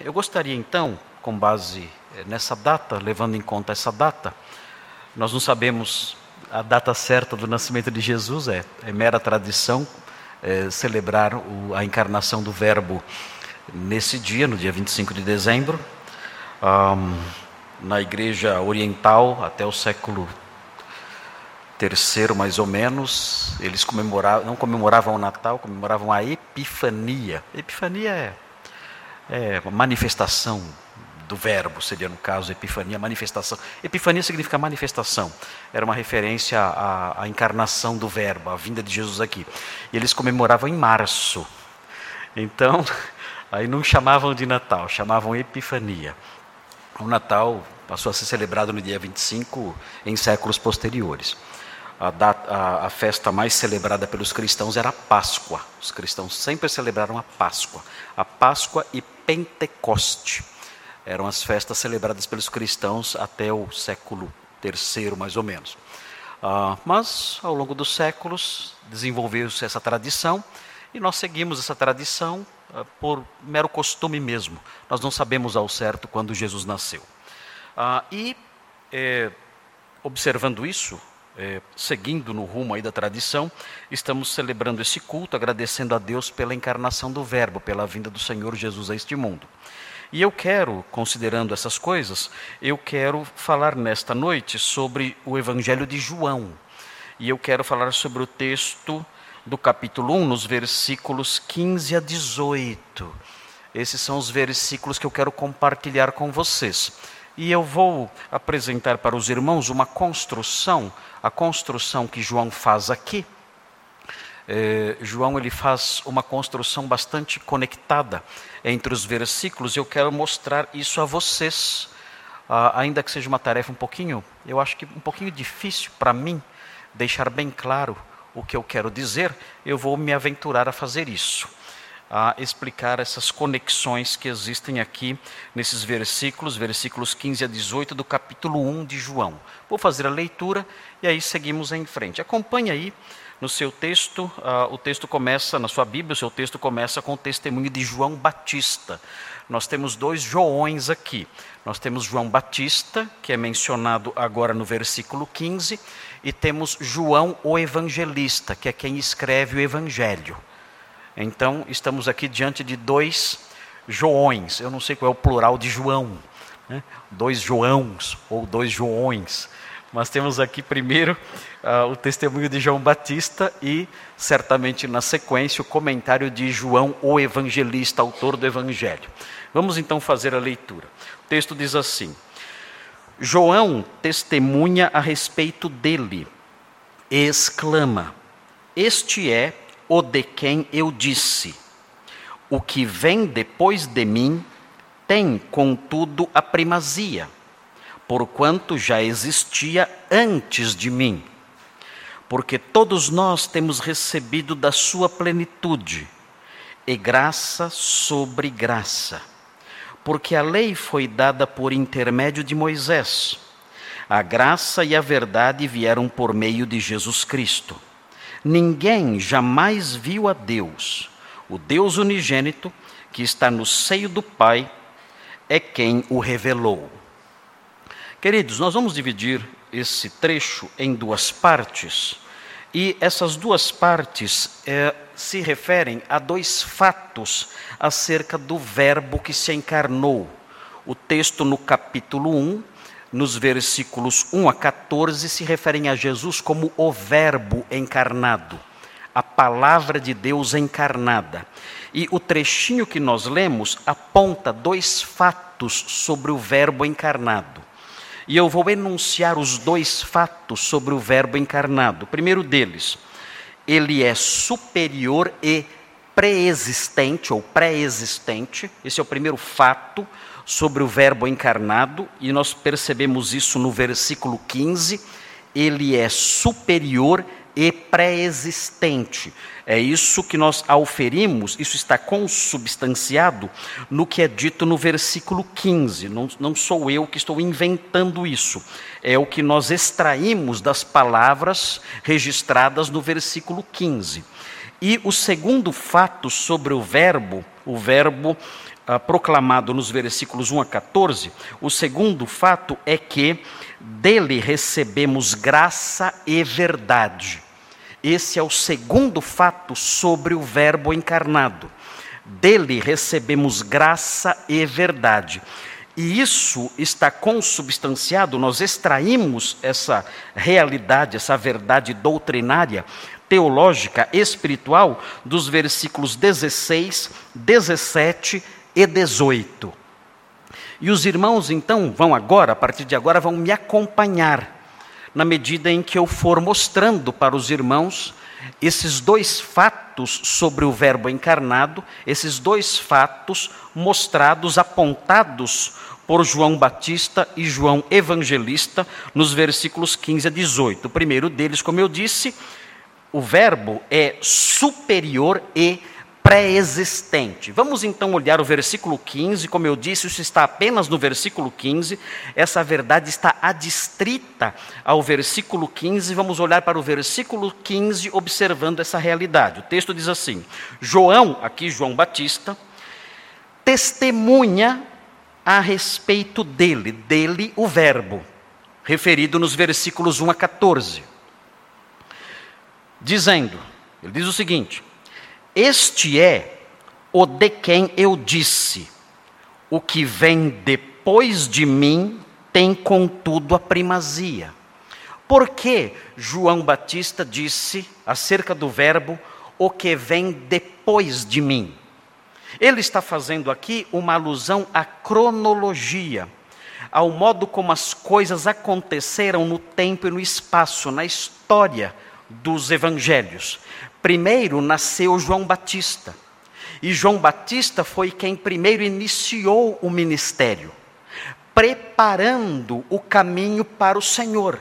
Eu gostaria então, com base eh, nessa data, levando em conta essa data, nós não sabemos a data certa do nascimento de Jesus, é, é mera tradição é, celebrar o, a encarnação do Verbo nesse dia, no dia 25 de dezembro. Um, na Igreja Oriental, até o século terceiro mais ou menos, eles comemoravam, não comemoravam o Natal, comemoravam a Epifania. Epifania é é, manifestação do verbo, seria no caso epifania, manifestação. Epifania significa manifestação, era uma referência à, à, encarnação do verbo, à vinda de Jesus aqui. E eles comemoravam em março. Então, aí não chamavam de Natal, chamavam Epifania. O Natal passou a ser celebrado no dia 25 em séculos posteriores a, data, a, a, festa mais celebrada pelos cristãos era a Páscoa. Os cristãos sempre celebraram a Páscoa. A Páscoa e Pentecoste eram as festas celebradas pelos cristãos até o século terceiro, mais ou menos. Ah, mas, ao longo dos séculos, desenvolveu-se essa tradição e nós seguimos essa tradição ah, por mero costume mesmo. Nós não sabemos ao certo quando Jesus nasceu. Ah, e, eh, observando isso, é, seguindo no rumo aí da tradição, estamos celebrando esse culto, agradecendo a Deus pela encarnação do Verbo, pela vinda do Senhor Jesus a este mundo. E eu quero, considerando essas coisas, eu quero falar nesta noite sobre o Evangelho de João. E eu quero falar sobre o texto do capítulo 1, nos versículos 15 a 18. Esses são os versículos que eu quero compartilhar com vocês. E eu vou apresentar para os irmãos uma construção, a construção que João faz aqui. É, João ele faz uma construção bastante conectada entre os versículos. Eu quero mostrar isso a vocês, ah, ainda que seja uma tarefa um pouquinho, eu acho que um pouquinho difícil para mim deixar bem claro o que eu quero dizer. Eu vou me aventurar a fazer isso a explicar essas conexões que existem aqui nesses versículos, versículos 15 a 18 do capítulo 1 de João. Vou fazer a leitura e aí seguimos em frente. Acompanhe aí no seu texto, uh, o texto começa, na sua Bíblia, o seu texto começa com o testemunho de João Batista. Nós temos dois Joões aqui. Nós temos João Batista, que é mencionado agora no versículo 15, e temos João o Evangelista, que é quem escreve o Evangelho. Então, estamos aqui diante de dois Joões. Eu não sei qual é o plural de João. Né? Dois Joãos ou dois Joões. Mas temos aqui primeiro uh, o testemunho de João Batista e, certamente na sequência, o comentário de João, o evangelista, autor do Evangelho. Vamos então fazer a leitura. O texto diz assim: João testemunha a respeito dele, exclama: Este é o de quem eu disse: O que vem depois de mim tem, contudo, a primazia, porquanto já existia antes de mim. Porque todos nós temos recebido da sua plenitude, e graça sobre graça. Porque a lei foi dada por intermédio de Moisés, a graça e a verdade vieram por meio de Jesus Cristo. Ninguém jamais viu a Deus. O Deus unigênito, que está no seio do Pai, é quem o revelou. Queridos, nós vamos dividir esse trecho em duas partes, e essas duas partes é, se referem a dois fatos acerca do Verbo que se encarnou. O texto no capítulo 1 nos versículos 1 a 14, se referem a Jesus como o Verbo encarnado, a palavra de Deus encarnada. E o trechinho que nós lemos aponta dois fatos sobre o Verbo encarnado. E eu vou enunciar os dois fatos sobre o Verbo encarnado. O primeiro deles, ele é superior e pré-existente ou pré-existente. Esse é o primeiro fato sobre o Verbo encarnado, e nós percebemos isso no versículo 15. Ele é superior e pré-existente. É isso que nós auferimos, isso está consubstanciado no que é dito no versículo 15. Não, não sou eu que estou inventando isso, é o que nós extraímos das palavras registradas no versículo 15. E o segundo fato sobre o Verbo, o Verbo ah, proclamado nos versículos 1 a 14, o segundo fato é que dele recebemos graça e verdade. Esse é o segundo fato sobre o Verbo encarnado. Dele recebemos graça e verdade. E isso está consubstanciado, nós extraímos essa realidade, essa verdade doutrinária, teológica, espiritual, dos versículos 16, 17 e 18. E os irmãos, então, vão agora, a partir de agora, vão me acompanhar, na medida em que eu for mostrando para os irmãos esses dois fatos sobre o Verbo encarnado, esses dois fatos mostrados, apontados por João Batista e João Evangelista, nos versículos 15 a 18. O primeiro deles, como eu disse, o Verbo é superior e pré-existente. Vamos então olhar o versículo 15, como eu disse, isso está apenas no versículo 15, essa verdade está adstrita ao versículo 15. Vamos olhar para o versículo 15 observando essa realidade. O texto diz assim: João, aqui João Batista, testemunha a respeito dele, dele o Verbo, referido nos versículos 1 a 14, dizendo: ele diz o seguinte este é o de quem eu disse: o que vem depois de mim tem contudo a primazia. Porque João Batista disse acerca do Verbo, o que vem depois de mim? Ele está fazendo aqui uma alusão à cronologia, ao modo como as coisas aconteceram no tempo e no espaço, na história dos evangelhos. Primeiro nasceu João Batista. E João Batista foi quem primeiro iniciou o ministério, preparando o caminho para o Senhor.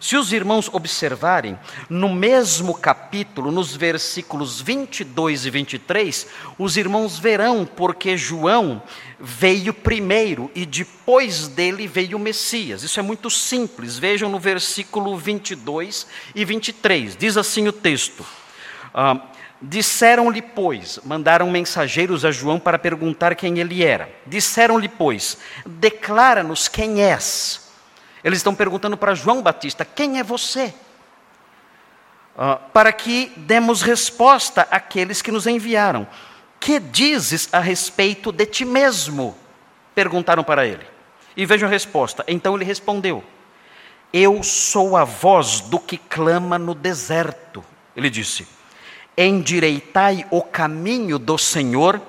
Se os irmãos observarem, no mesmo capítulo, nos versículos 22 e 23, os irmãos verão porque João veio primeiro e depois dele veio o Messias. Isso é muito simples. Vejam no versículo 22 e 23. Diz assim o texto: ah, Disseram-lhe, pois, mandaram mensageiros a João para perguntar quem ele era. Disseram-lhe, pois, declara-nos quem és. Eles estão perguntando para João Batista: quem é você? Uh, para que demos resposta àqueles que nos enviaram. Que dizes a respeito de ti mesmo? Perguntaram para ele. E vejam a resposta. Então ele respondeu: Eu sou a voz do que clama no deserto. Ele disse: Endireitai o caminho do Senhor,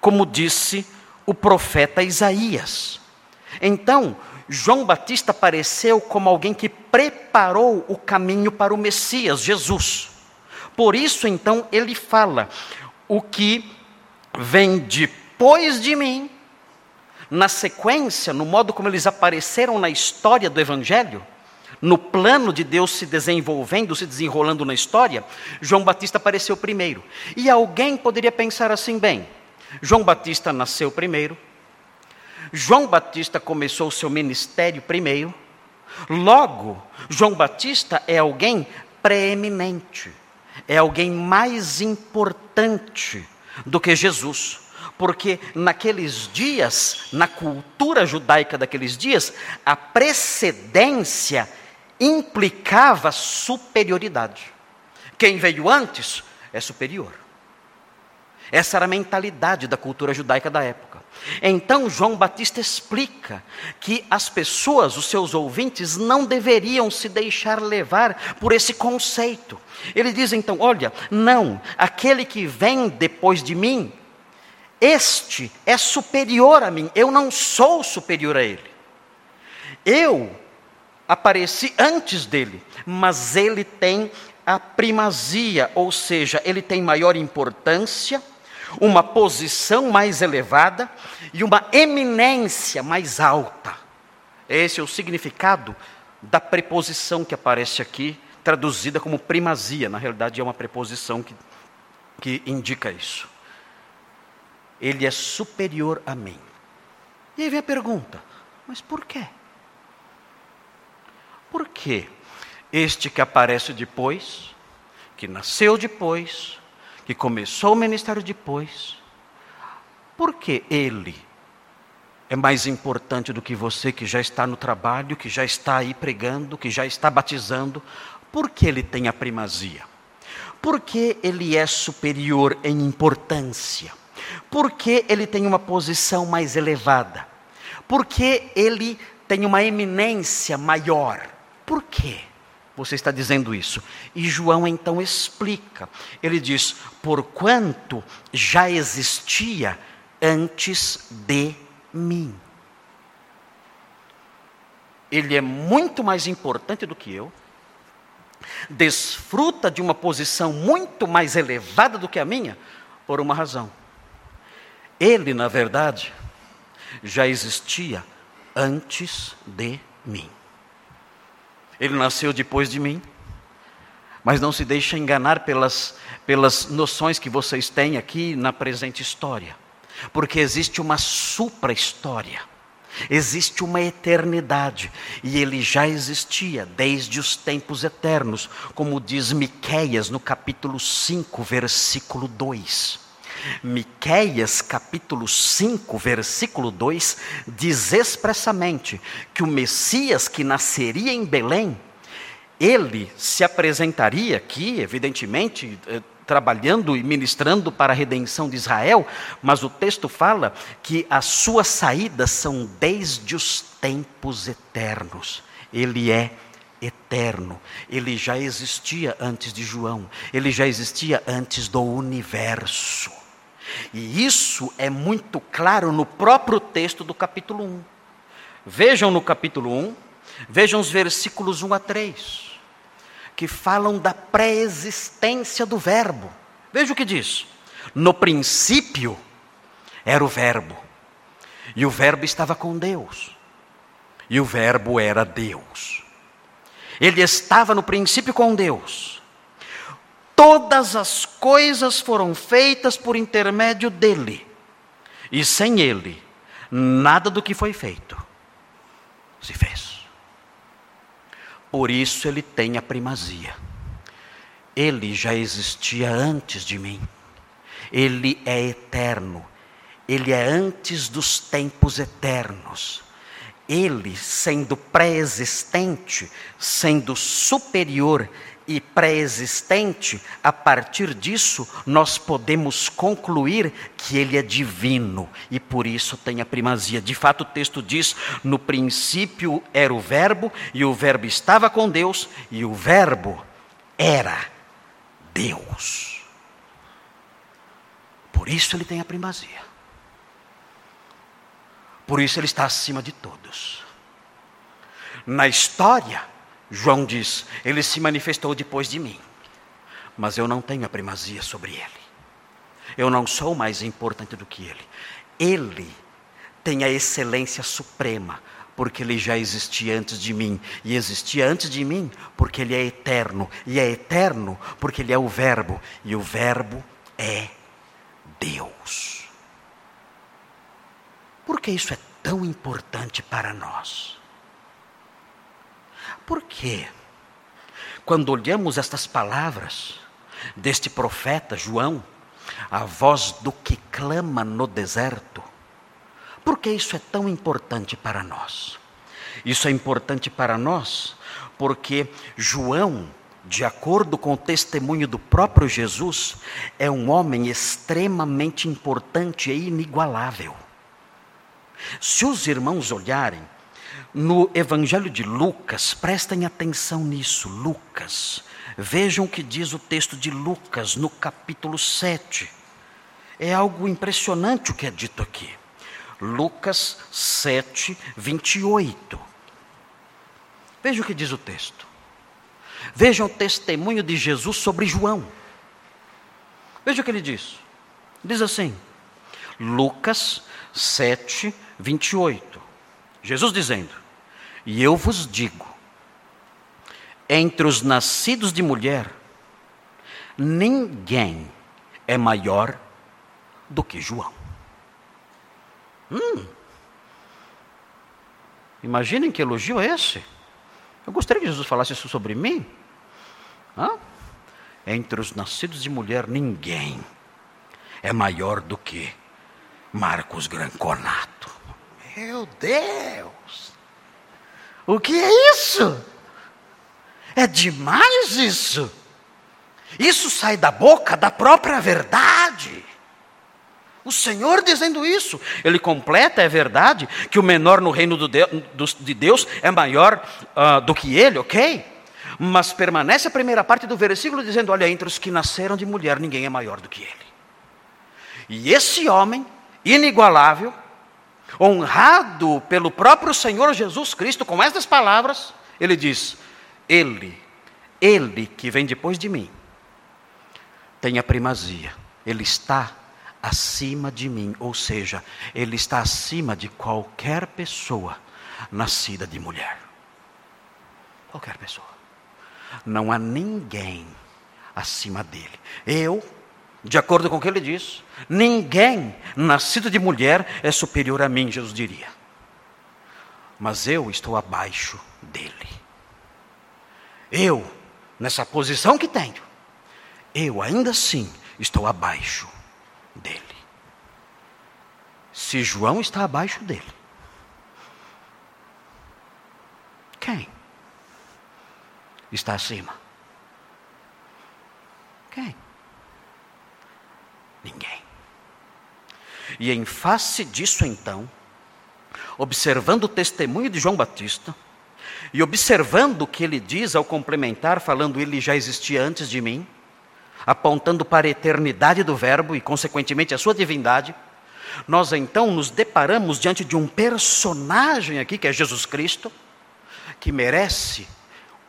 como disse o profeta Isaías. Então, João Batista apareceu como alguém que preparou o caminho para o Messias, Jesus. Por isso, então, ele fala: o que vem depois de mim, na sequência, no modo como eles apareceram na história do Evangelho, no plano de Deus se desenvolvendo, se desenrolando na história, João Batista apareceu primeiro. E alguém poderia pensar assim: bem, João Batista nasceu primeiro, João Batista começou o seu ministério primeiro, logo, João Batista é alguém preeminente, é alguém mais importante do que Jesus. Porque naqueles dias, na cultura judaica daqueles dias, a precedência implicava superioridade. Quem veio antes é superior. Essa era a mentalidade da cultura judaica da época. Então João Batista explica que as pessoas, os seus ouvintes, não deveriam se deixar levar por esse conceito. Ele diz então: olha, não, aquele que vem depois de mim, este é superior a mim, eu não sou superior a ele. Eu apareci antes dele, mas ele tem a primazia, ou seja, ele tem maior importância uma posição mais elevada e uma eminência mais alta. Esse é o significado da preposição que aparece aqui, traduzida como primazia. Na realidade, é uma preposição que, que indica isso. Ele é superior a mim. E aí vem a pergunta: mas por quê? Por que este que aparece depois, que nasceu depois, que começou o ministério depois, Por que ele é mais importante do que você que já está no trabalho, que já está aí pregando, que já está batizando? Por que ele tem a primazia? Por que ele é superior em importância? Por que ele tem uma posição mais elevada? Por que ele tem uma eminência maior? Por quê? Você está dizendo isso. E João então explica. Ele diz: Porquanto já existia antes de mim. Ele é muito mais importante do que eu, desfruta de uma posição muito mais elevada do que a minha, por uma razão. Ele, na verdade, já existia antes de mim. Ele nasceu depois de mim, mas não se deixe enganar pelas, pelas noções que vocês têm aqui na presente história, porque existe uma supra-história, existe uma eternidade, e ele já existia desde os tempos eternos, como diz Miqueias no capítulo 5, versículo 2. Miqueias capítulo 5, versículo 2 diz expressamente que o Messias que nasceria em Belém, ele se apresentaria aqui, evidentemente, eh, trabalhando e ministrando para a redenção de Israel, mas o texto fala que as suas saídas são desde os tempos eternos. Ele é eterno. Ele já existia antes de João, ele já existia antes do universo. E isso é muito claro no próprio texto do capítulo 1. Vejam no capítulo 1, vejam os versículos 1 a 3, que falam da pré-existência do Verbo. Veja o que diz: No princípio era o Verbo, e o Verbo estava com Deus, e o Verbo era Deus. Ele estava no princípio com Deus. Todas as coisas foram feitas por intermédio dele. E sem ele, nada do que foi feito se fez. Por isso ele tem a primazia. Ele já existia antes de mim. Ele é eterno. Ele é antes dos tempos eternos. Ele, sendo pré-existente, sendo superior, e pré-existente, a partir disso nós podemos concluir que ele é divino e por isso tem a primazia. De fato, o texto diz: no princípio era o Verbo, e o Verbo estava com Deus, e o Verbo era Deus. Por isso ele tem a primazia. Por isso ele está acima de todos. Na história, João diz: Ele se manifestou depois de mim, mas eu não tenho a primazia sobre ele. Eu não sou mais importante do que ele. Ele tem a excelência suprema, porque ele já existia antes de mim, e existia antes de mim porque ele é eterno, e é eterno porque ele é o Verbo, e o Verbo é Deus. Por que isso é tão importante para nós? Por quê? Quando olhamos estas palavras deste profeta João, a voz do que clama no deserto, por que isso é tão importante para nós? Isso é importante para nós porque João, de acordo com o testemunho do próprio Jesus, é um homem extremamente importante e inigualável. Se os irmãos olharem no Evangelho de Lucas, prestem atenção nisso, Lucas. Vejam o que diz o texto de Lucas no capítulo 7. É algo impressionante o que é dito aqui. Lucas 7, 28. Veja o que diz o texto. Vejam o testemunho de Jesus sobre João. Veja o que ele diz. Diz assim, Lucas 7, 28. Jesus dizendo: e eu vos digo: entre os nascidos de mulher, ninguém é maior do que João. Hum. Imaginem que elogio é esse. Eu gostaria que Jesus falasse isso sobre mim. Hã? Entre os nascidos de mulher, ninguém é maior do que Marcos Granconato. Meu Deus! O que é isso? É demais isso. Isso sai da boca da própria verdade. O Senhor dizendo isso, ele completa, é verdade, que o menor no reino de Deus é maior uh, do que ele, ok? Mas permanece a primeira parte do versículo dizendo: Olha, entre os que nasceram de mulher, ninguém é maior do que ele. E esse homem, inigualável, honrado pelo próprio Senhor Jesus Cristo, com estas palavras, ele diz: Ele, Ele que vem depois de mim, tem a primazia, Ele está acima de mim, ou seja, Ele está acima de qualquer pessoa nascida de mulher. Qualquer pessoa. Não há ninguém acima dele. Eu, de acordo com o que ele diz, ninguém nascido de mulher é superior a mim, Jesus diria. Mas eu estou abaixo dele. Eu, nessa posição que tenho, eu ainda assim estou abaixo dele. Se João está abaixo dele, quem está acima? Quem? Ninguém. E em face disso, então, observando o testemunho de João Batista, e observando o que ele diz ao complementar, falando ele já existia antes de mim, apontando para a eternidade do Verbo e, consequentemente, a sua divindade, nós então nos deparamos diante de um personagem aqui, que é Jesus Cristo, que merece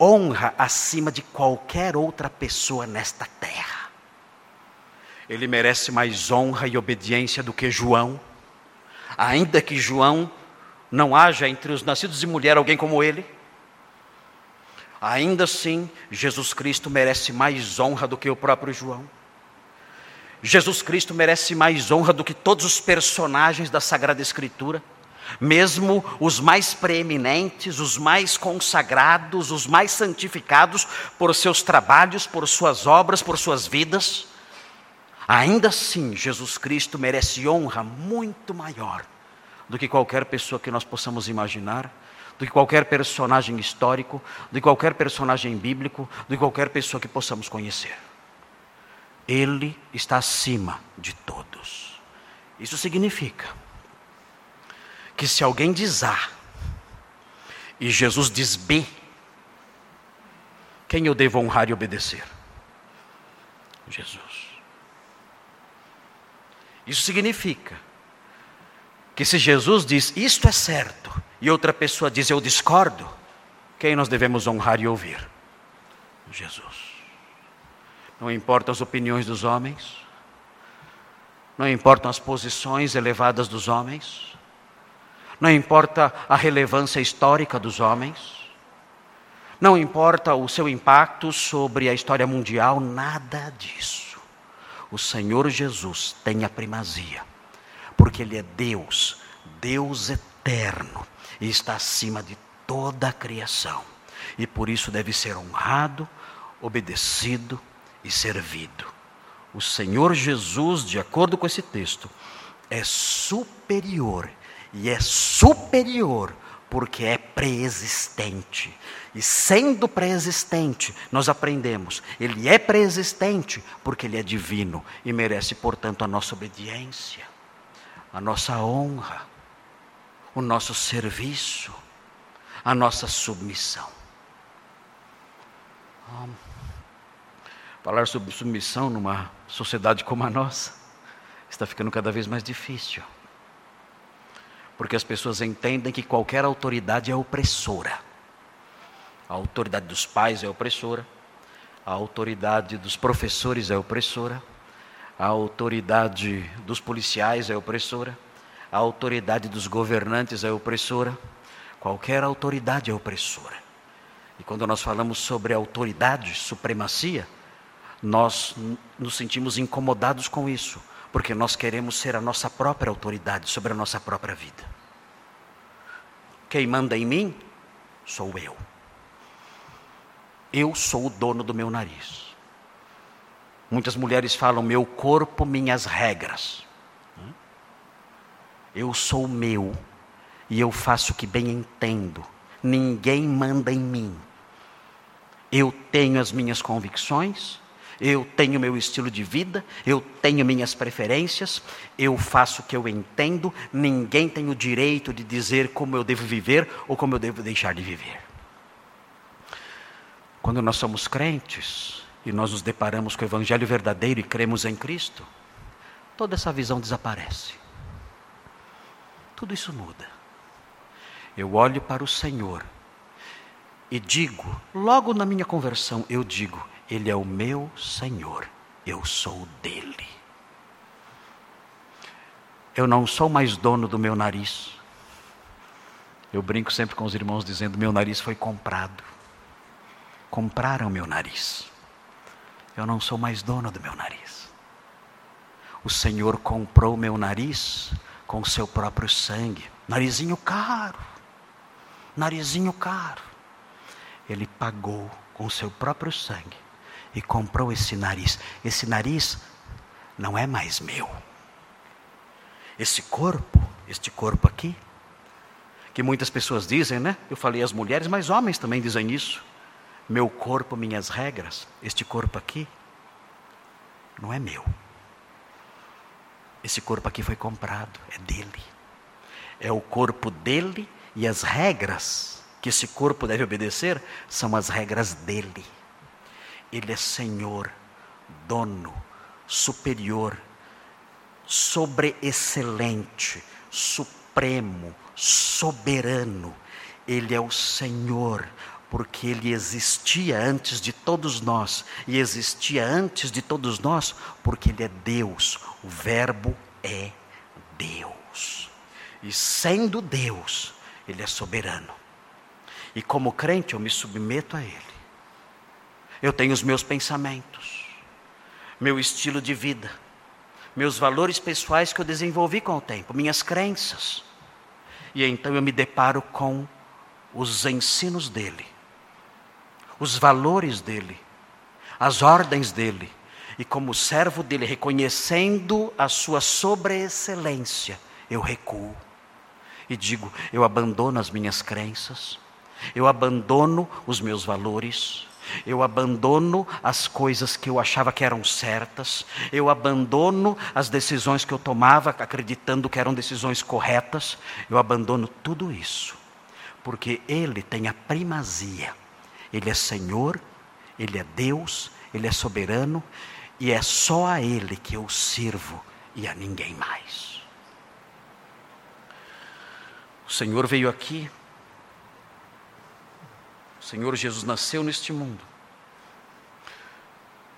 honra acima de qualquer outra pessoa nesta terra. Ele merece mais honra e obediência do que João, ainda que João não haja entre os nascidos de mulher alguém como ele. Ainda assim, Jesus Cristo merece mais honra do que o próprio João. Jesus Cristo merece mais honra do que todos os personagens da Sagrada Escritura, mesmo os mais preeminentes, os mais consagrados, os mais santificados por seus trabalhos, por suas obras, por suas vidas. Ainda assim, Jesus Cristo merece honra muito maior do que qualquer pessoa que nós possamos imaginar do que qualquer personagem histórico, de qualquer personagem bíblico, de qualquer pessoa que possamos conhecer. Ele está acima de todos. Isso significa que se alguém diz A e Jesus diz B, quem eu devo honrar e obedecer? Jesus. Isso significa que se Jesus diz isto é certo e outra pessoa diz eu discordo, quem nós devemos honrar e ouvir? Jesus. Não importam as opiniões dos homens, não importam as posições elevadas dos homens, não importa a relevância histórica dos homens, não importa o seu impacto sobre a história mundial, nada disso. O Senhor Jesus tem a primazia, porque Ele é Deus, Deus eterno e está acima de toda a criação. E por isso deve ser honrado, obedecido e servido. O Senhor Jesus, de acordo com esse texto, é superior e é superior porque é preexistente. E sendo preexistente, nós aprendemos, ele é preexistente porque ele é divino e merece, portanto, a nossa obediência, a nossa honra o nosso serviço, a nossa submissão. Falar sobre submissão numa sociedade como a nossa está ficando cada vez mais difícil. Porque as pessoas entendem que qualquer autoridade é opressora. A autoridade dos pais é opressora, a autoridade dos professores é opressora, a autoridade dos policiais é opressora. A autoridade dos governantes é opressora, qualquer autoridade é opressora. E quando nós falamos sobre autoridade, supremacia, nós nos sentimos incomodados com isso, porque nós queremos ser a nossa própria autoridade sobre a nossa própria vida. Quem manda em mim sou eu. Eu sou o dono do meu nariz. Muitas mulheres falam meu corpo, minhas regras. Eu sou meu e eu faço o que bem entendo. Ninguém manda em mim. Eu tenho as minhas convicções, eu tenho meu estilo de vida, eu tenho minhas preferências, eu faço o que eu entendo, ninguém tem o direito de dizer como eu devo viver ou como eu devo deixar de viver. Quando nós somos crentes e nós nos deparamos com o Evangelho verdadeiro e cremos em Cristo, toda essa visão desaparece. Tudo isso muda. Eu olho para o Senhor e digo, logo na minha conversão, eu digo: Ele é o meu Senhor, eu sou dele. Eu não sou mais dono do meu nariz. Eu brinco sempre com os irmãos dizendo: Meu nariz foi comprado. Compraram meu nariz. Eu não sou mais dono do meu nariz. O Senhor comprou meu nariz com o seu próprio sangue. Narizinho caro. Narizinho caro ele pagou com o seu próprio sangue e comprou esse nariz. Esse nariz não é mais meu. Esse corpo, este corpo aqui, que muitas pessoas dizem, né? Eu falei as mulheres, mas homens também dizem isso. Meu corpo, minhas regras. Este corpo aqui não é meu. Esse corpo aqui foi comprado, é dele. É o corpo dele e as regras que esse corpo deve obedecer são as regras dele. Ele é Senhor, dono, superior, sobreexcelente, supremo, soberano. Ele é o Senhor, porque ele existia antes de todos nós, e existia antes de todos nós, porque ele é Deus. O Verbo é Deus. E sendo Deus, ele é soberano. E como crente, eu me submeto a Ele. Eu tenho os meus pensamentos, meu estilo de vida, meus valores pessoais que eu desenvolvi com o tempo, minhas crenças. E então eu me deparo com os ensinos dele, os valores dele, as ordens dele. E como servo dele, reconhecendo a sua sobreexcelência, eu recuo e digo: eu abandono as minhas crenças, eu abandono os meus valores, eu abandono as coisas que eu achava que eram certas, eu abandono as decisões que eu tomava acreditando que eram decisões corretas, eu abandono tudo isso, porque Ele tem a primazia, Ele é Senhor, Ele é Deus, Ele é soberano, e é só a Ele que eu sirvo e a ninguém mais. O Senhor veio aqui Senhor Jesus nasceu neste mundo.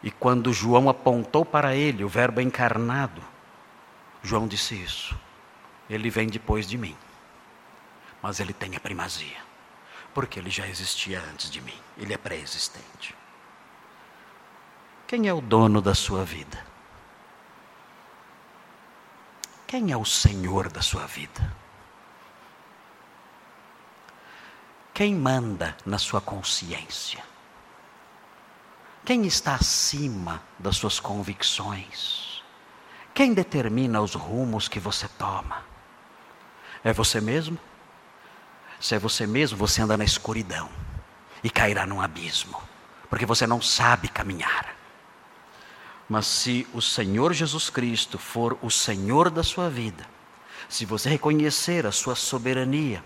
E quando João apontou para ele, o Verbo encarnado, João disse isso. Ele vem depois de mim, mas ele tem a primazia, porque ele já existia antes de mim, ele é pré-existente. Quem é o dono da sua vida? Quem é o Senhor da sua vida? Quem manda na sua consciência? Quem está acima das suas convicções? Quem determina os rumos que você toma? É você mesmo? Se é você mesmo, você anda na escuridão e cairá num abismo, porque você não sabe caminhar. Mas se o Senhor Jesus Cristo for o Senhor da sua vida, se você reconhecer a sua soberania,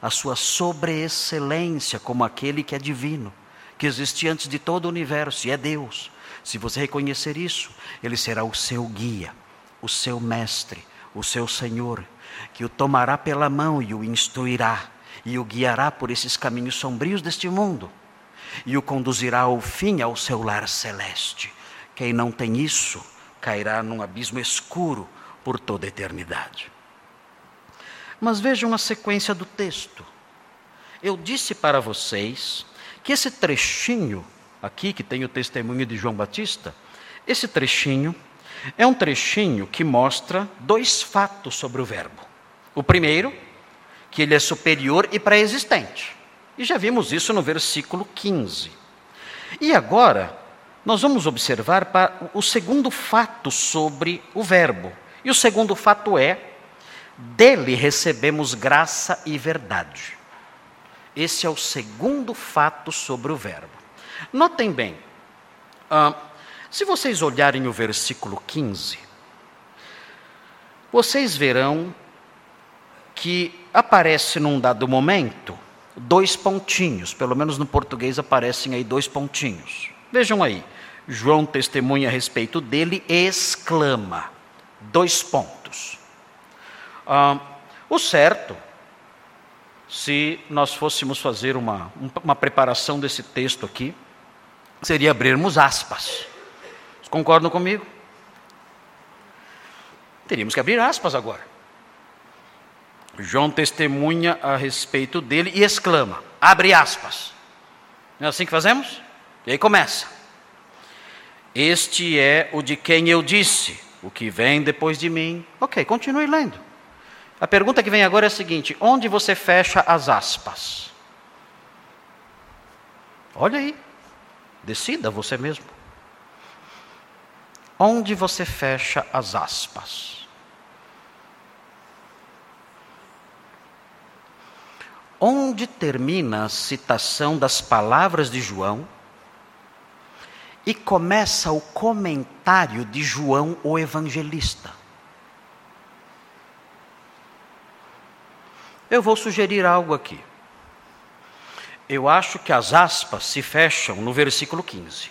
a sua sobreexcelência como aquele que é divino, que existe antes de todo o universo e é Deus. Se você reconhecer isso, ele será o seu guia, o seu mestre, o seu Senhor, que o tomará pela mão e o instruirá e o guiará por esses caminhos sombrios deste mundo e o conduzirá ao fim ao seu lar celeste. Quem não tem isso cairá num abismo escuro por toda a eternidade. Mas vejam a sequência do texto. Eu disse para vocês que esse trechinho aqui, que tem o testemunho de João Batista, esse trechinho é um trechinho que mostra dois fatos sobre o Verbo. O primeiro, que ele é superior e pré-existente. E já vimos isso no versículo 15. E agora, nós vamos observar o segundo fato sobre o Verbo. E o segundo fato é dele recebemos graça e verdade. Esse é o segundo fato sobre o Verbo. Notem bem, uh, se vocês olharem o versículo 15, vocês verão que aparece num dado momento dois pontinhos, pelo menos no português aparecem aí dois pontinhos. Vejam aí, João testemunha a respeito dele e exclama: dois pontos. Ah, o certo, se nós fôssemos fazer uma, uma preparação desse texto aqui, seria abrirmos aspas. Vocês concordam comigo? Teríamos que abrir aspas agora. João testemunha a respeito dele e exclama, abre aspas. Não é assim que fazemos? E aí começa. Este é o de quem eu disse, o que vem depois de mim. Ok, continue lendo. A pergunta que vem agora é a seguinte: onde você fecha as aspas? Olha aí, decida você mesmo. Onde você fecha as aspas? Onde termina a citação das palavras de João e começa o comentário de João o Evangelista. Eu vou sugerir algo aqui. Eu acho que as aspas se fecham no versículo 15.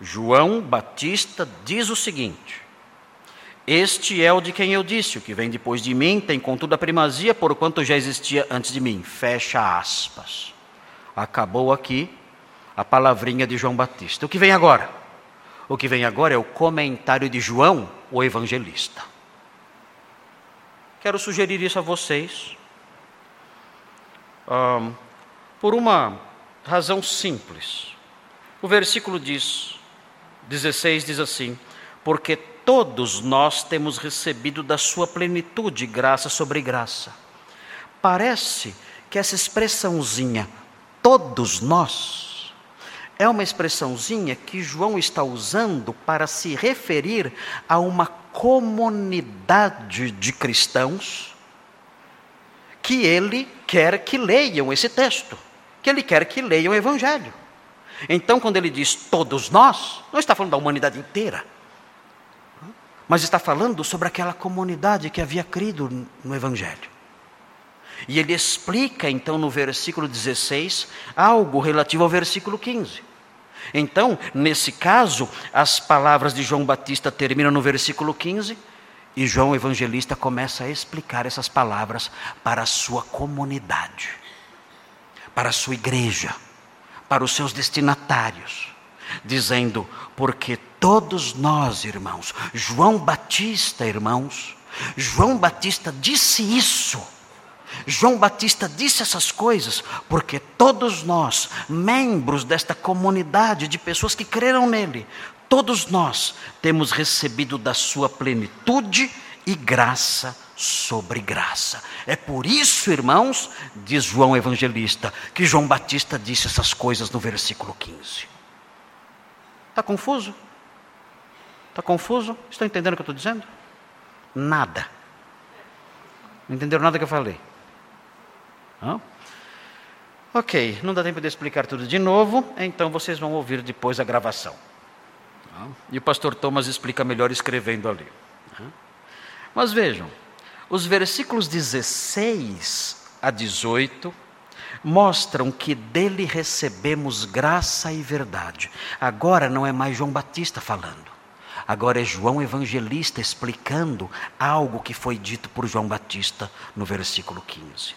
João Batista diz o seguinte: Este é o de quem eu disse, o que vem depois de mim tem contudo a primazia, porquanto já existia antes de mim. Fecha aspas. Acabou aqui a palavrinha de João Batista. O que vem agora? O que vem agora é o comentário de João, o evangelista. Quero sugerir isso a vocês, um, por uma razão simples. O versículo diz, 16 diz assim: Porque todos nós temos recebido da sua plenitude graça sobre graça. Parece que essa expressãozinha, todos nós, é uma expressãozinha que João está usando para se referir a uma comunidade de cristãos que ele quer que leiam esse texto, que ele quer que leiam o Evangelho. Então, quando ele diz todos nós, não está falando da humanidade inteira, mas está falando sobre aquela comunidade que havia crido no Evangelho. E ele explica então no versículo 16 algo relativo ao versículo 15. Então, nesse caso, as palavras de João Batista terminam no versículo 15 e João Evangelista começa a explicar essas palavras para a sua comunidade, para a sua igreja, para os seus destinatários, dizendo: porque todos nós, irmãos, João Batista, irmãos, João Batista disse isso João Batista disse essas coisas porque todos nós, membros desta comunidade de pessoas que creram nele, todos nós temos recebido da sua plenitude e graça sobre graça. É por isso, irmãos, diz João Evangelista, que João Batista disse essas coisas no versículo 15. Está confuso? Está confuso? Estão entendendo o que eu estou dizendo? Nada. Não entenderam nada que eu falei? Ok, não dá tempo de explicar tudo de novo, então vocês vão ouvir depois a gravação. E o pastor Thomas explica melhor escrevendo ali. Mas vejam, os versículos 16 a 18 mostram que dele recebemos graça e verdade. Agora não é mais João Batista falando. Agora é João Evangelista explicando algo que foi dito por João Batista no versículo 15.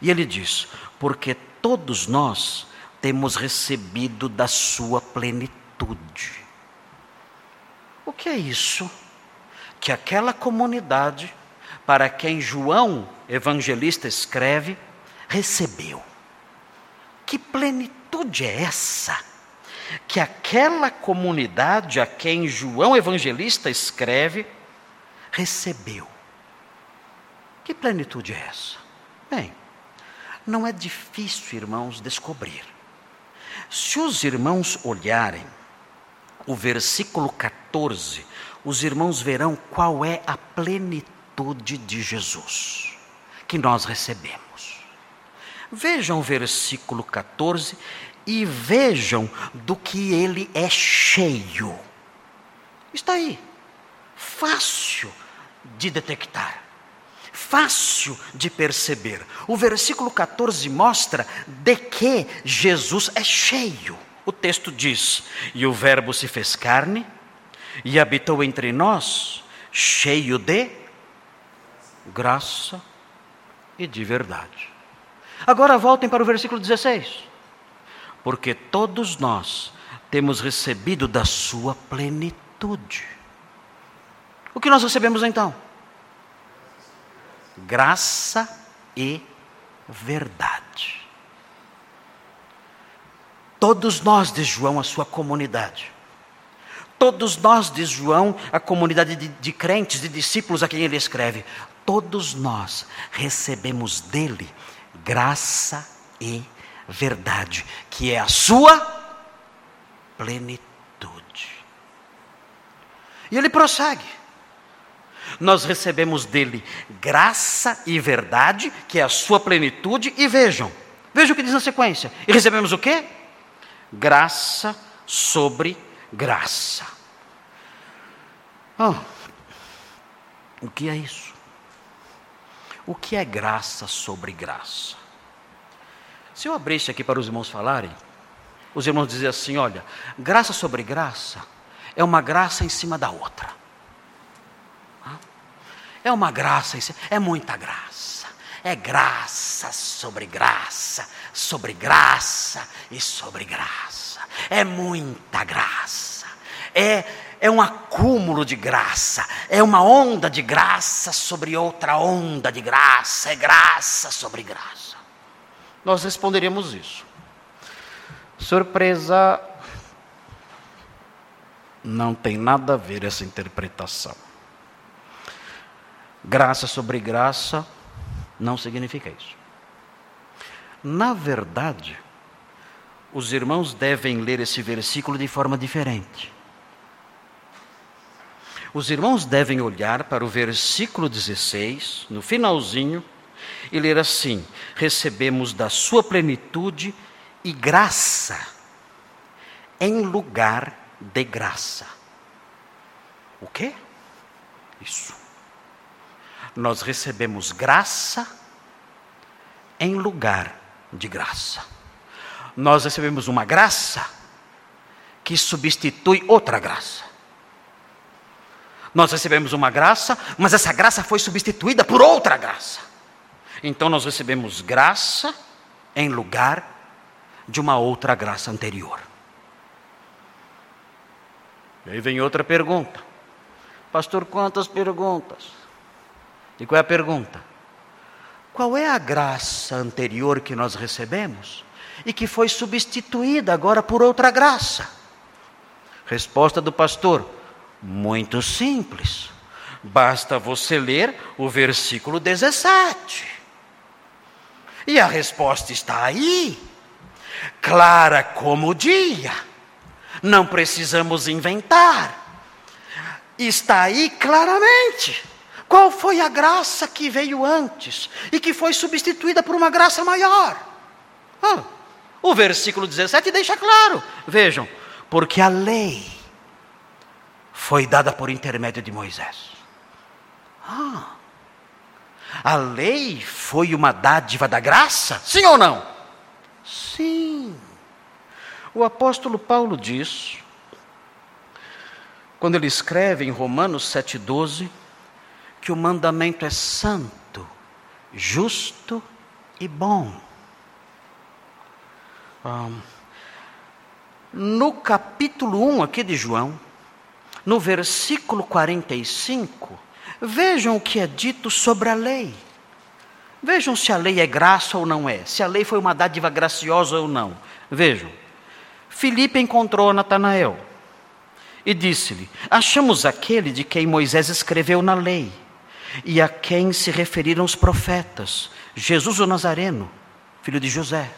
E ele diz: Porque todos nós temos recebido da sua plenitude. O que é isso? Que aquela comunidade para quem João, evangelista, escreve, recebeu. Que plenitude é essa? Que aquela comunidade a quem João, evangelista, escreve, recebeu. Que plenitude é essa? Bem, não é difícil, irmãos, descobrir. Se os irmãos olharem o versículo 14, os irmãos verão qual é a plenitude de Jesus que nós recebemos. Vejam o versículo 14 e vejam do que ele é cheio. Está aí, fácil de detectar, fácil de perceber. O versículo 14 mostra de que Jesus é cheio. O texto diz: E o Verbo se fez carne e habitou entre nós, cheio de graça e de verdade. Agora voltem para o versículo 16. Porque todos nós temos recebido da sua plenitude. O que nós recebemos então? Graça e verdade. Todos nós, diz João, a sua comunidade. Todos nós, diz João, a comunidade de, de crentes, de discípulos a quem ele escreve. Todos nós recebemos dele graça e verdade, que é a sua plenitude. E ele prossegue. Nós recebemos dele graça e verdade, que é a sua plenitude, e vejam, vejam o que diz na sequência. E recebemos o quê? graça sobre graça. Oh, o que é isso? O que é graça sobre graça? Se eu abrisse aqui para os irmãos falarem, os irmãos diziam assim: olha, graça sobre graça é uma graça em cima da outra. É uma graça, é muita graça. É graça sobre graça, sobre graça e sobre graça. É muita graça. É, é um acúmulo de graça. É uma onda de graça sobre outra onda de graça. É graça sobre graça. Nós responderíamos isso. Surpresa. Não tem nada a ver essa interpretação. Graça sobre graça não significa isso. Na verdade, os irmãos devem ler esse versículo de forma diferente. Os irmãos devem olhar para o versículo 16, no finalzinho, e ler assim: Recebemos da sua plenitude e graça, em lugar de graça. O quê? Isso. Nós recebemos graça em lugar de graça. Nós recebemos uma graça que substitui outra graça. Nós recebemos uma graça, mas essa graça foi substituída por outra graça. Então nós recebemos graça em lugar de uma outra graça anterior. E aí vem outra pergunta. Pastor, quantas perguntas? E qual é a pergunta? Qual é a graça anterior que nós recebemos e que foi substituída agora por outra graça? Resposta do pastor: muito simples. Basta você ler o versículo 17. E a resposta está aí, clara como o dia. Não precisamos inventar. Está aí claramente. Qual foi a graça que veio antes e que foi substituída por uma graça maior? Ah, o versículo 17 deixa claro. Vejam, porque a lei foi dada por intermédio de Moisés. Ah, a lei foi uma dádiva da graça? Sim ou não? Sim. O apóstolo Paulo diz, quando ele escreve em Romanos 7,12, que o mandamento é santo, justo e bom. Um, no capítulo 1 aqui de João, no versículo 45, vejam o que é dito sobre a lei. Vejam se a lei é graça ou não é, se a lei foi uma dádiva graciosa ou não. Vejam. Filipe encontrou Natanael e disse-lhe: Achamos aquele de quem Moisés escreveu na lei e a quem se referiram os profetas, Jesus o Nazareno, filho de José.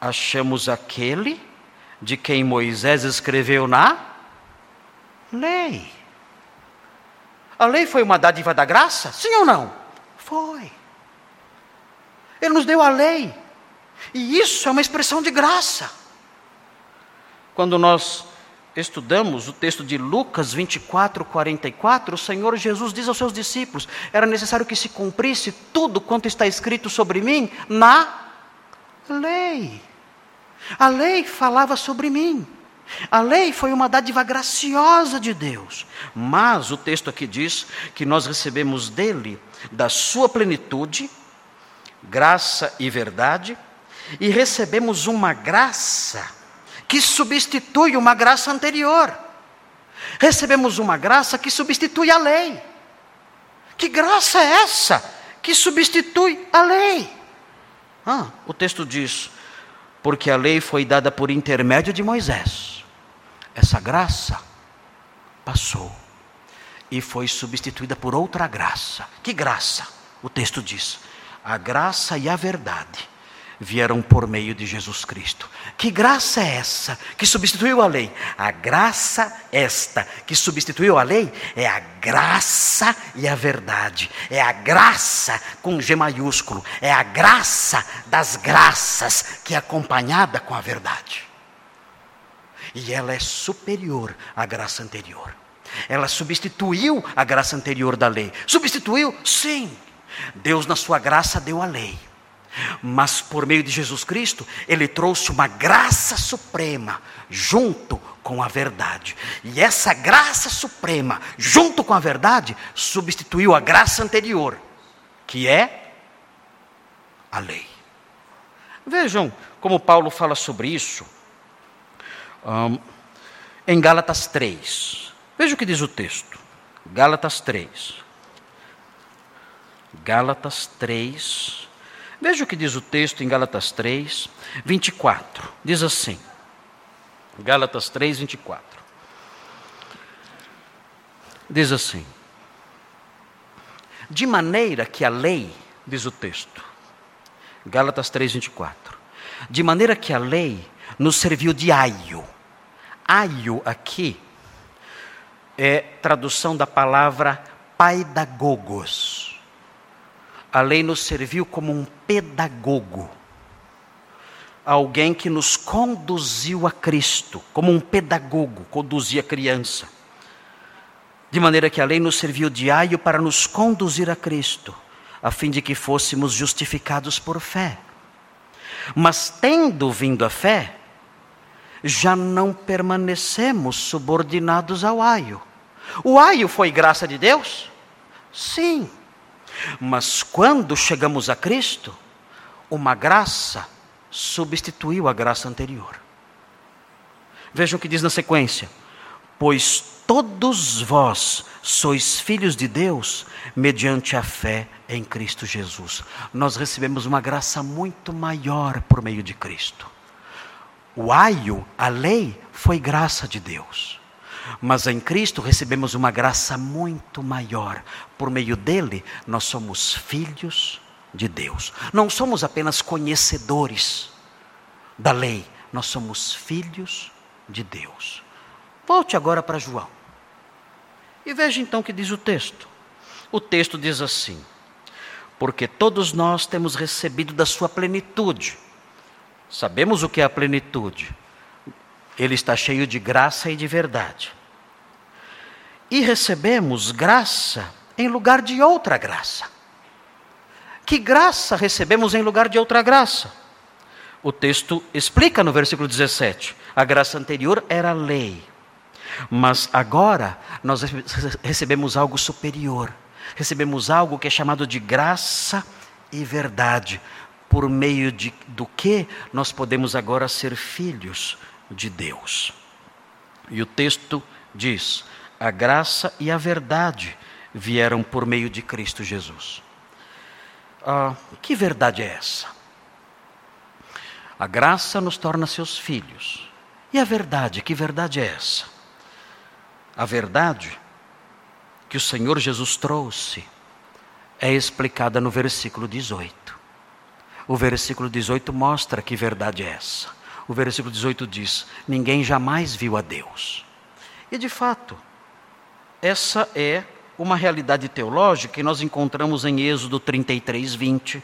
Achamos aquele de quem Moisés escreveu na lei. A lei foi uma dádiva da graça? Sim ou não? Foi. Ele nos deu a lei. E isso é uma expressão de graça. Quando nós estudamos o texto de Lucas 24, 44, o Senhor Jesus diz aos seus discípulos: era necessário que se cumprisse tudo quanto está escrito sobre mim na lei. A lei falava sobre mim. A lei foi uma dádiva graciosa de Deus. Mas o texto aqui diz que nós recebemos dele, da sua plenitude, graça e verdade, e recebemos uma graça que substitui uma graça anterior. Recebemos uma graça que substitui a lei. Que graça é essa que substitui a lei? Ah, o texto diz: porque a lei foi dada por intermédio de Moisés. Essa graça passou e foi substituída por outra graça. Que graça? O texto diz: a graça e a verdade vieram por meio de Jesus Cristo. Que graça é essa que substituiu a lei? A graça esta que substituiu a lei é a graça e a verdade. É a graça com G maiúsculo, é a graça das graças que é acompanhada com a verdade. E ela é superior à graça anterior. Ela substituiu a graça anterior da lei. Substituiu? Sim. Deus, na sua graça, deu a lei. Mas por meio de Jesus Cristo, ele trouxe uma graça suprema junto com a verdade. E essa graça suprema, junto com a verdade, substituiu a graça anterior, que é a lei. Vejam como Paulo fala sobre isso um, em Gálatas 3. Veja o que diz o texto. Gálatas 3. Gálatas 3, Veja o que diz o texto em Gálatas 3, 24. Diz assim. Gálatas 3, 24. Diz assim: De maneira que a lei, diz o texto, Gálatas 3, 24. De maneira que a lei nos serviu de aio. Aio aqui é tradução da palavra paidagogos a lei nos serviu como um pedagogo, alguém que nos conduziu a Cristo, como um pedagogo conduzia a criança. De maneira que a lei nos serviu de aio para nos conduzir a Cristo, a fim de que fôssemos justificados por fé. Mas tendo vindo a fé, já não permanecemos subordinados ao aio. O aio foi graça de Deus? Sim. Mas quando chegamos a Cristo, uma graça substituiu a graça anterior. Vejam o que diz na sequência: Pois todos vós sois filhos de Deus mediante a fé em Cristo Jesus. Nós recebemos uma graça muito maior por meio de Cristo. O aio, a lei, foi graça de Deus. Mas em Cristo recebemos uma graça muito maior. Por meio dele, nós somos filhos de Deus. Não somos apenas conhecedores da lei, nós somos filhos de Deus. Volte agora para João. E veja então o que diz o texto. O texto diz assim: Porque todos nós temos recebido da sua plenitude. Sabemos o que é a plenitude. Ele está cheio de graça e de verdade e recebemos graça em lugar de outra graça. Que graça recebemos em lugar de outra graça? O texto explica no versículo 17: a graça anterior era a lei, mas agora nós recebemos algo superior, recebemos algo que é chamado de graça e verdade, por meio de, do que nós podemos agora ser filhos de Deus. E o texto diz: a graça e a verdade vieram por meio de Cristo Jesus. Ah, que verdade é essa? A graça nos torna seus filhos. E a verdade, que verdade é essa? A verdade que o Senhor Jesus trouxe é explicada no versículo 18. O versículo 18 mostra que verdade é essa. o versículo 18 diz: Ninguém jamais viu a Deus. E de fato, essa é uma realidade teológica que nós encontramos em Êxodo 33, 20,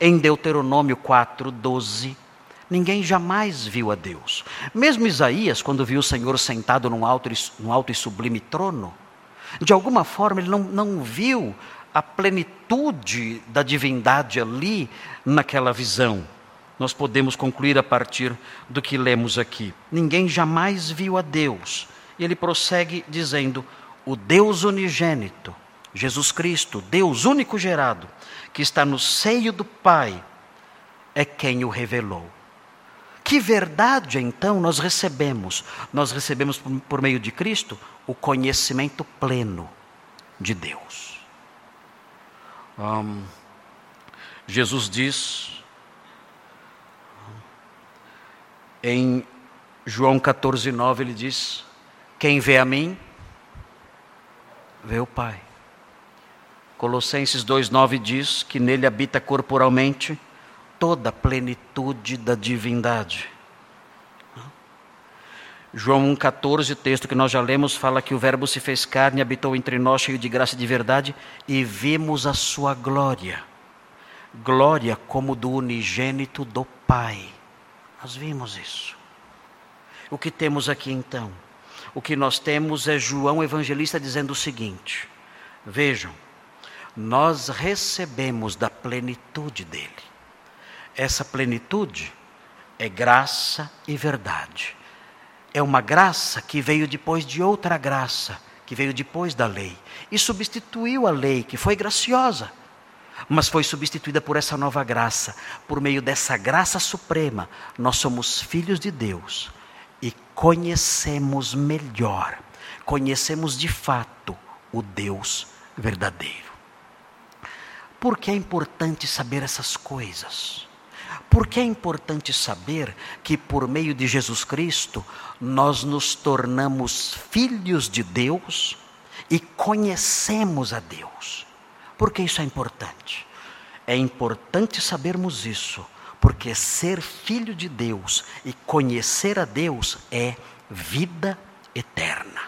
em Deuteronômio 4, 12. Ninguém jamais viu a Deus. Mesmo Isaías, quando viu o Senhor sentado num alto, num alto e sublime trono, de alguma forma ele não, não viu a plenitude da divindade ali naquela visão. Nós podemos concluir a partir do que lemos aqui. Ninguém jamais viu a Deus. E ele prossegue dizendo: o Deus unigênito, Jesus Cristo, Deus único gerado, que está no seio do Pai, é quem o revelou. Que verdade então nós recebemos? Nós recebemos por meio de Cristo o conhecimento pleno de Deus. Um, Jesus diz em João 14, 9, ele diz: Quem vê a mim, vê o Pai. Colossenses 2,9 diz que nele habita corporalmente toda a plenitude da divindade. João 1,14, texto que nós já lemos, fala que o Verbo se fez carne, habitou entre nós, cheio de graça e de verdade, e vimos a sua glória. Glória como do unigênito do Pai. Nós vimos isso. O que temos aqui então? O que nós temos é João Evangelista dizendo o seguinte: vejam, nós recebemos da plenitude dele. Essa plenitude é graça e verdade. É uma graça que veio depois de outra graça, que veio depois da lei, e substituiu a lei, que foi graciosa, mas foi substituída por essa nova graça. Por meio dessa graça suprema, nós somos filhos de Deus conhecemos melhor, conhecemos de fato o Deus verdadeiro. Por que é importante saber essas coisas? Por que é importante saber que por meio de Jesus Cristo nós nos tornamos filhos de Deus e conhecemos a Deus? Por que isso é importante? É importante sabermos isso, porque ser filho de Deus e conhecer a Deus é vida eterna.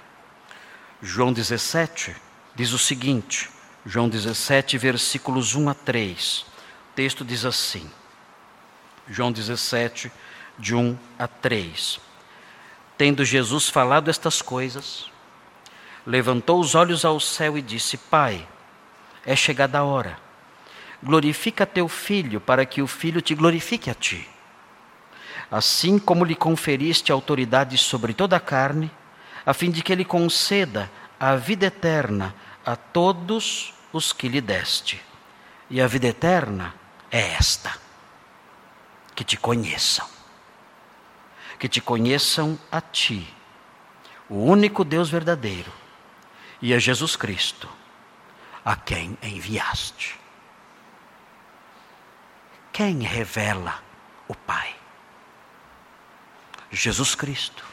João 17 diz o seguinte, João 17, versículos 1 a 3. O texto diz assim: João 17, de 1 a 3. Tendo Jesus falado estas coisas, levantou os olhos ao céu e disse: Pai, é chegada a hora glorifica teu filho, para que o filho te glorifique a ti. Assim como lhe conferiste autoridade sobre toda a carne, a fim de que ele conceda a vida eterna a todos os que lhe deste. E a vida eterna é esta: que te conheçam. Que te conheçam a ti, o único Deus verdadeiro, e a Jesus Cristo, a quem enviaste. Quem revela o Pai? Jesus Cristo.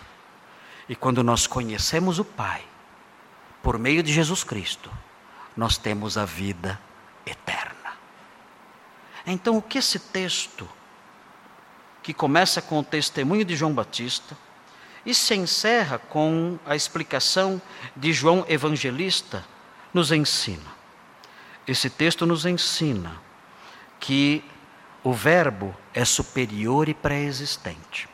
E quando nós conhecemos o Pai, por meio de Jesus Cristo, nós temos a vida eterna. Então, o que esse texto, que começa com o testemunho de João Batista, e se encerra com a explicação de João Evangelista, nos ensina? Esse texto nos ensina que o Verbo é superior e pré-existente.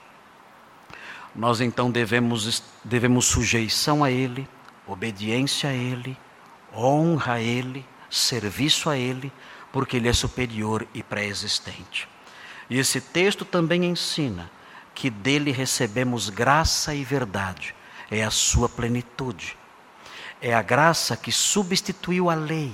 Nós então devemos, devemos sujeição a Ele, obediência a Ele, honra a Ele, serviço a Ele, porque Ele é superior e pré-existente. E esse texto também ensina que dele recebemos graça e verdade, é a sua plenitude. É a graça que substituiu a lei,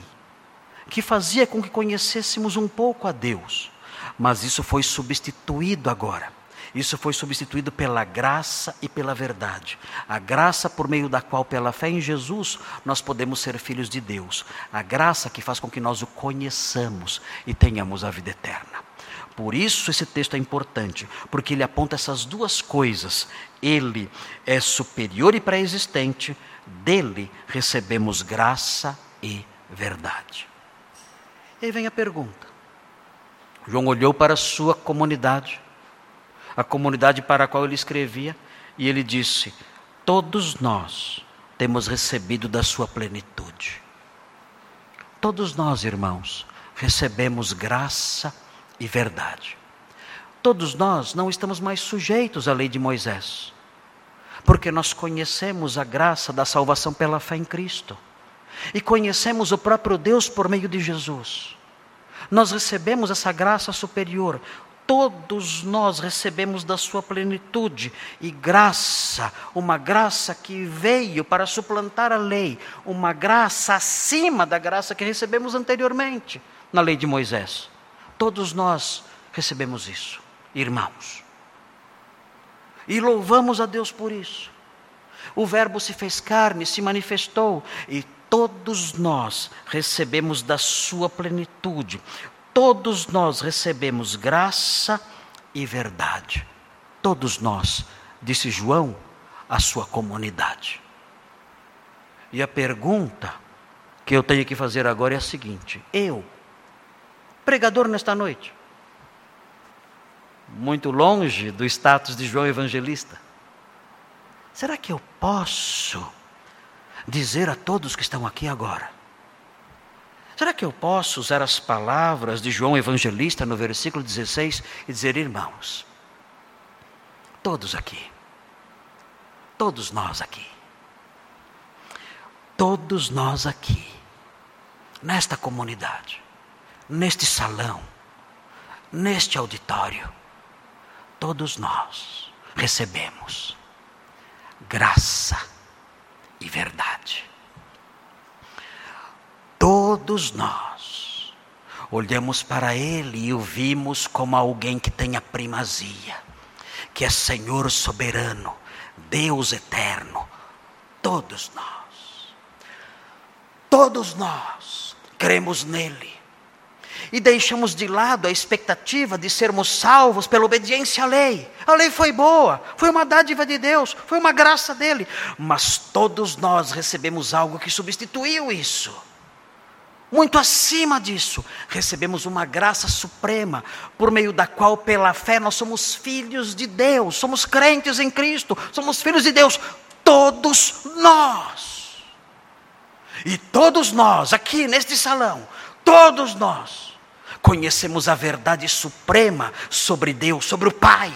que fazia com que conhecêssemos um pouco a Deus mas isso foi substituído agora. Isso foi substituído pela graça e pela verdade. A graça por meio da qual, pela fé em Jesus, nós podemos ser filhos de Deus. A graça que faz com que nós o conheçamos e tenhamos a vida eterna. Por isso esse texto é importante, porque ele aponta essas duas coisas. Ele é superior e pré-existente, dele recebemos graça e verdade. E aí vem a pergunta: João olhou para a sua comunidade, a comunidade para a qual ele escrevia, e ele disse: Todos nós temos recebido da sua plenitude. Todos nós, irmãos, recebemos graça e verdade. Todos nós não estamos mais sujeitos à lei de Moisés, porque nós conhecemos a graça da salvação pela fé em Cristo e conhecemos o próprio Deus por meio de Jesus. Nós recebemos essa graça superior, todos nós recebemos da sua plenitude e graça, uma graça que veio para suplantar a lei, uma graça acima da graça que recebemos anteriormente na lei de Moisés. Todos nós recebemos isso, irmãos. E louvamos a Deus por isso. O Verbo se fez carne, se manifestou, e todos nós recebemos da sua plenitude. Todos nós recebemos graça e verdade. Todos nós, disse João, a sua comunidade. E a pergunta que eu tenho que fazer agora é a seguinte: eu, pregador nesta noite, muito longe do status de João Evangelista, será que eu posso dizer a todos que estão aqui agora? Será que eu posso usar as palavras de João Evangelista no versículo 16 e dizer, irmãos, todos aqui, todos nós aqui, todos nós aqui, nesta comunidade, neste salão, neste auditório, todos nós recebemos graça e verdade. Todos nós olhamos para Ele e o vimos como alguém que tem a primazia, que é Senhor soberano, Deus eterno. Todos nós, todos nós cremos nele e deixamos de lado a expectativa de sermos salvos pela obediência à lei. A lei foi boa, foi uma dádiva de Deus, foi uma graça dele, mas todos nós recebemos algo que substituiu isso. Muito acima disso, recebemos uma graça suprema, por meio da qual, pela fé, nós somos filhos de Deus, somos crentes em Cristo, somos filhos de Deus, todos nós. E todos nós, aqui neste salão, todos nós, conhecemos a verdade suprema sobre Deus, sobre o Pai,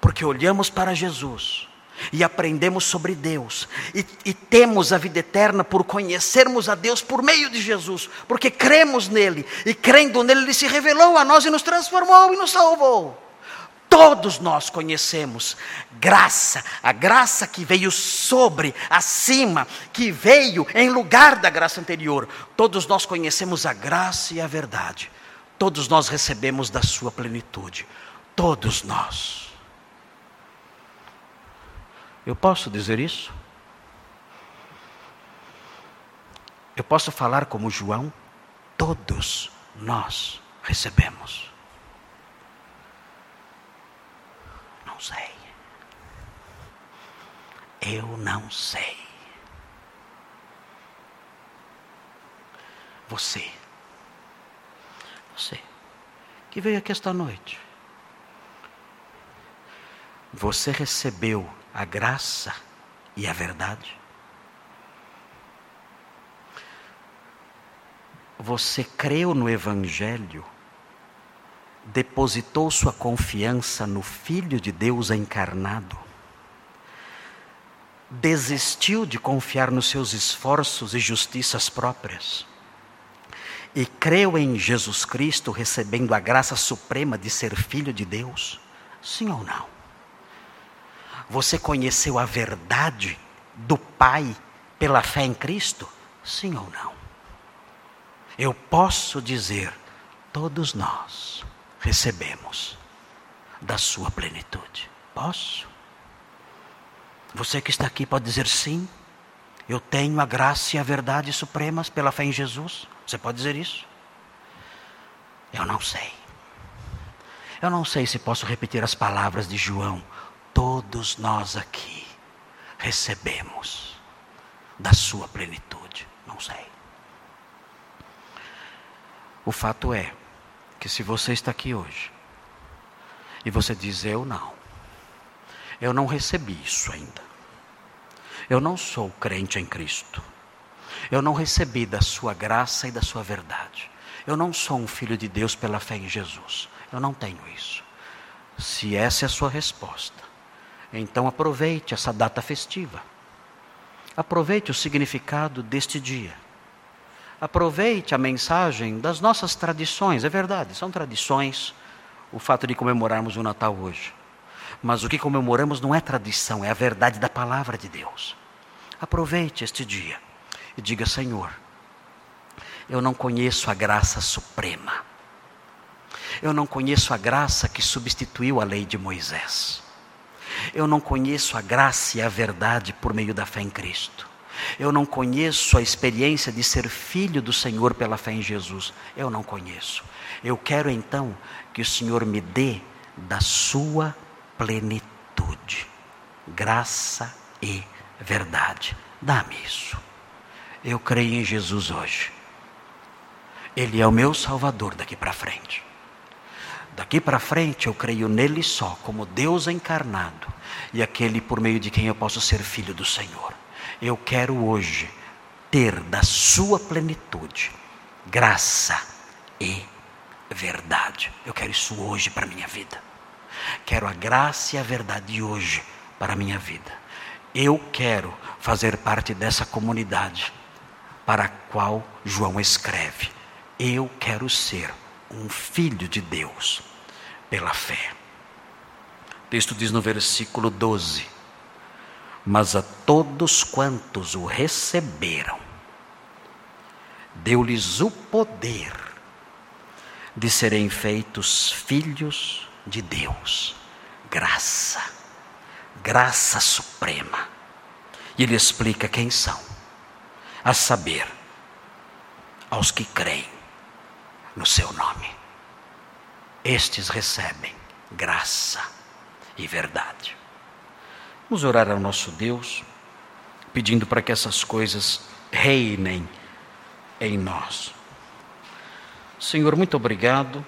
porque olhamos para Jesus e aprendemos sobre Deus, e, e, temos a vida eterna por conhecermos a Deus por meio de Jesus, porque cremos nele, e crendo nele, ele se revelou a nós e nos transformou e nos salvou. Todos nós conhecemos graça, a graça que veio sobre, acima, que veio em lugar da graça anterior. Todos nós conhecemos a graça e a verdade. Todos nós recebemos da sua plenitude. Todos nós. Eu posso dizer isso? Eu posso falar como João? Todos nós recebemos. Não sei. Eu não sei. Você. Você que veio aqui esta noite. Você recebeu a graça e a verdade. Você creu no Evangelho, depositou sua confiança no Filho de Deus encarnado, desistiu de confiar nos seus esforços e justiças próprias, e creu em Jesus Cristo, recebendo a graça suprema de ser filho de Deus? Sim ou não? Você conheceu a verdade do Pai pela fé em Cristo? Sim ou não? Eu posso dizer, todos nós recebemos da sua plenitude. Posso? Você que está aqui pode dizer sim. Eu tenho a graça e a verdade supremas pela fé em Jesus. Você pode dizer isso? Eu não sei. Eu não sei se posso repetir as palavras de João todos nós aqui recebemos da sua plenitude. Não sei. O fato é que se você está aqui hoje E você diz: Eu não. Eu não recebi isso ainda. Eu não sou crente em Cristo. Eu não recebi da sua graça e da sua verdade. Eu não sou um filho de Deus pela fé em Jesus. Eu não tenho isso. Se essa é a sua resposta, então aproveite essa data festiva. Aproveite o significado deste dia. Aproveite a mensagem das nossas tradições. É verdade, são tradições o fato de comemorarmos o Natal hoje. Mas o que comemoramos não é tradição, é a verdade da palavra de Deus. Aproveite este dia e diga: Senhor, eu não conheço a graça suprema. Eu não conheço a graça que substituiu a lei de Moisés. Eu não conheço a graça e a verdade por meio da fé em Cristo. Eu não conheço a experiência de ser filho do Senhor pela fé em Jesus. Eu não conheço. Eu quero então que o Senhor me dê da sua plenitude, graça e verdade. Dá-me isso. Eu creio em Jesus hoje. Ele é o meu Salvador daqui para frente. Daqui para frente eu creio nele só, como Deus encarnado e aquele por meio de quem eu posso ser filho do Senhor. Eu quero hoje ter da sua plenitude graça e verdade. Eu quero isso hoje para a minha vida. Quero a graça e a verdade hoje para a minha vida. Eu quero fazer parte dessa comunidade para a qual João escreve. Eu quero ser um filho de Deus pela fé. O texto diz no versículo 12: Mas a todos quantos o receberam, deu-lhes o poder de serem feitos filhos de Deus. Graça, graça suprema. E ele explica quem são, a saber, aos que creem no seu nome. Estes recebem graça e verdade. Vamos orar ao nosso Deus, pedindo para que essas coisas reinem em nós. Senhor, muito obrigado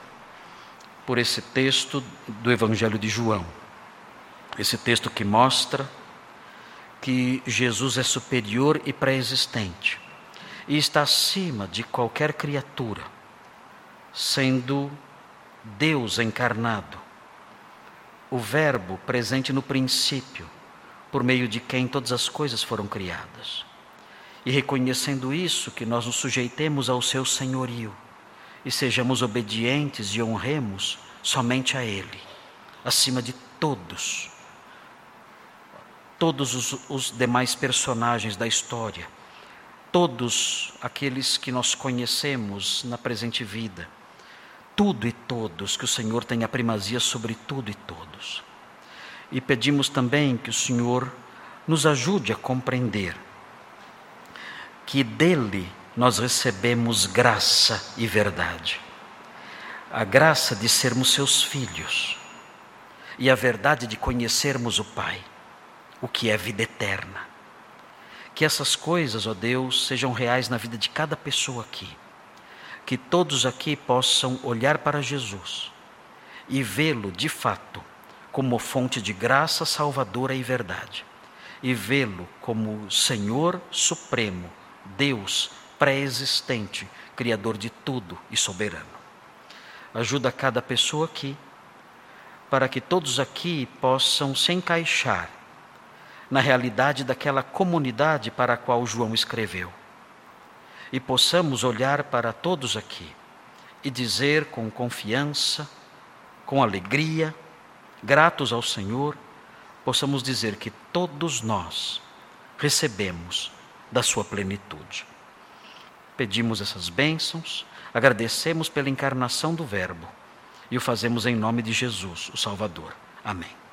por esse texto do Evangelho de João. Esse texto que mostra que Jesus é superior e pré-existente e está acima de qualquer criatura, sendo Deus encarnado, o Verbo presente no princípio, por meio de quem todas as coisas foram criadas. E reconhecendo isso, que nós nos sujeitemos ao seu senhorio e sejamos obedientes e honremos somente a Ele, acima de todos, todos os, os demais personagens da história, todos aqueles que nós conhecemos na presente vida, tudo e todos, que o Senhor tenha primazia sobre tudo e todos. E pedimos também que o Senhor nos ajude a compreender que dele nós recebemos graça e verdade. A graça de sermos seus filhos e a verdade de conhecermos o Pai, o que é vida eterna. Que essas coisas, ó Deus, sejam reais na vida de cada pessoa aqui. Que todos aqui possam olhar para Jesus e vê-lo de fato como fonte de graça salvadora e verdade, e vê-lo como Senhor supremo, Deus pré-existente, Criador de tudo e soberano. Ajuda cada pessoa aqui, para que todos aqui possam se encaixar na realidade daquela comunidade para a qual João escreveu. E possamos olhar para todos aqui e dizer com confiança, com alegria, gratos ao Senhor, possamos dizer que todos nós recebemos da sua plenitude pedimos essas bênçãos, agradecemos pela encarnação do Verbo e o fazemos em nome de Jesus, o Salvador. Amém.